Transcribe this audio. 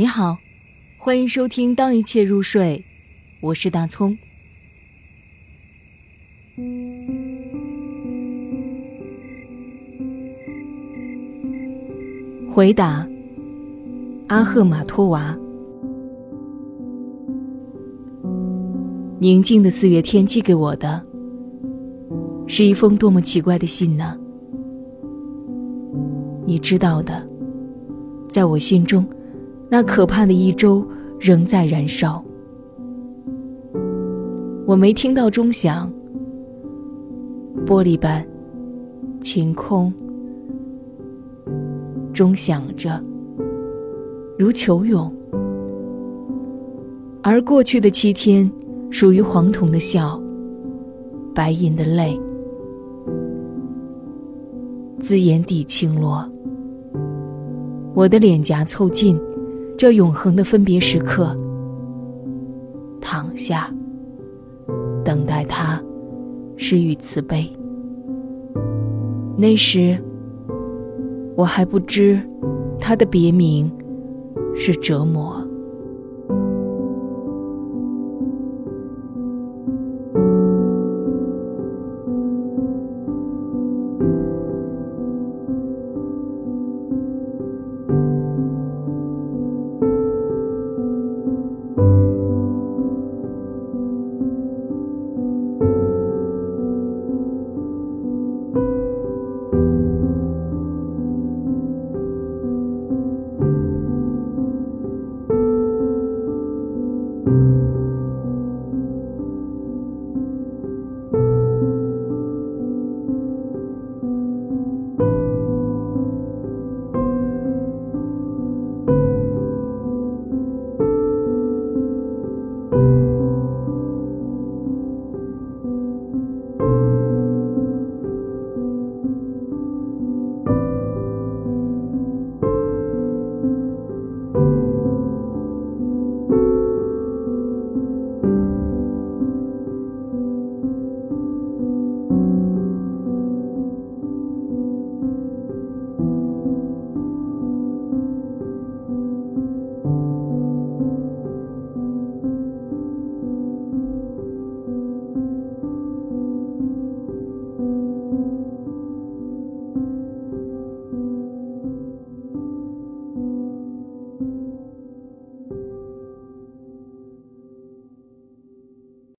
你好，欢迎收听《当一切入睡》，我是大葱。回答：阿赫马托娃。宁静的四月天寄给我的，是一封多么奇怪的信呢？你知道的，在我心中，那可怕的一周仍在燃烧。我没听到钟响，玻璃般晴空，钟响着，如球涌。而过去的七天，属于黄铜的笑，白银的泪，自眼底倾落。我的脸颊凑近，这永恒的分别时刻。躺下，等待他施予慈悲。那时，我还不知他的别名是折磨。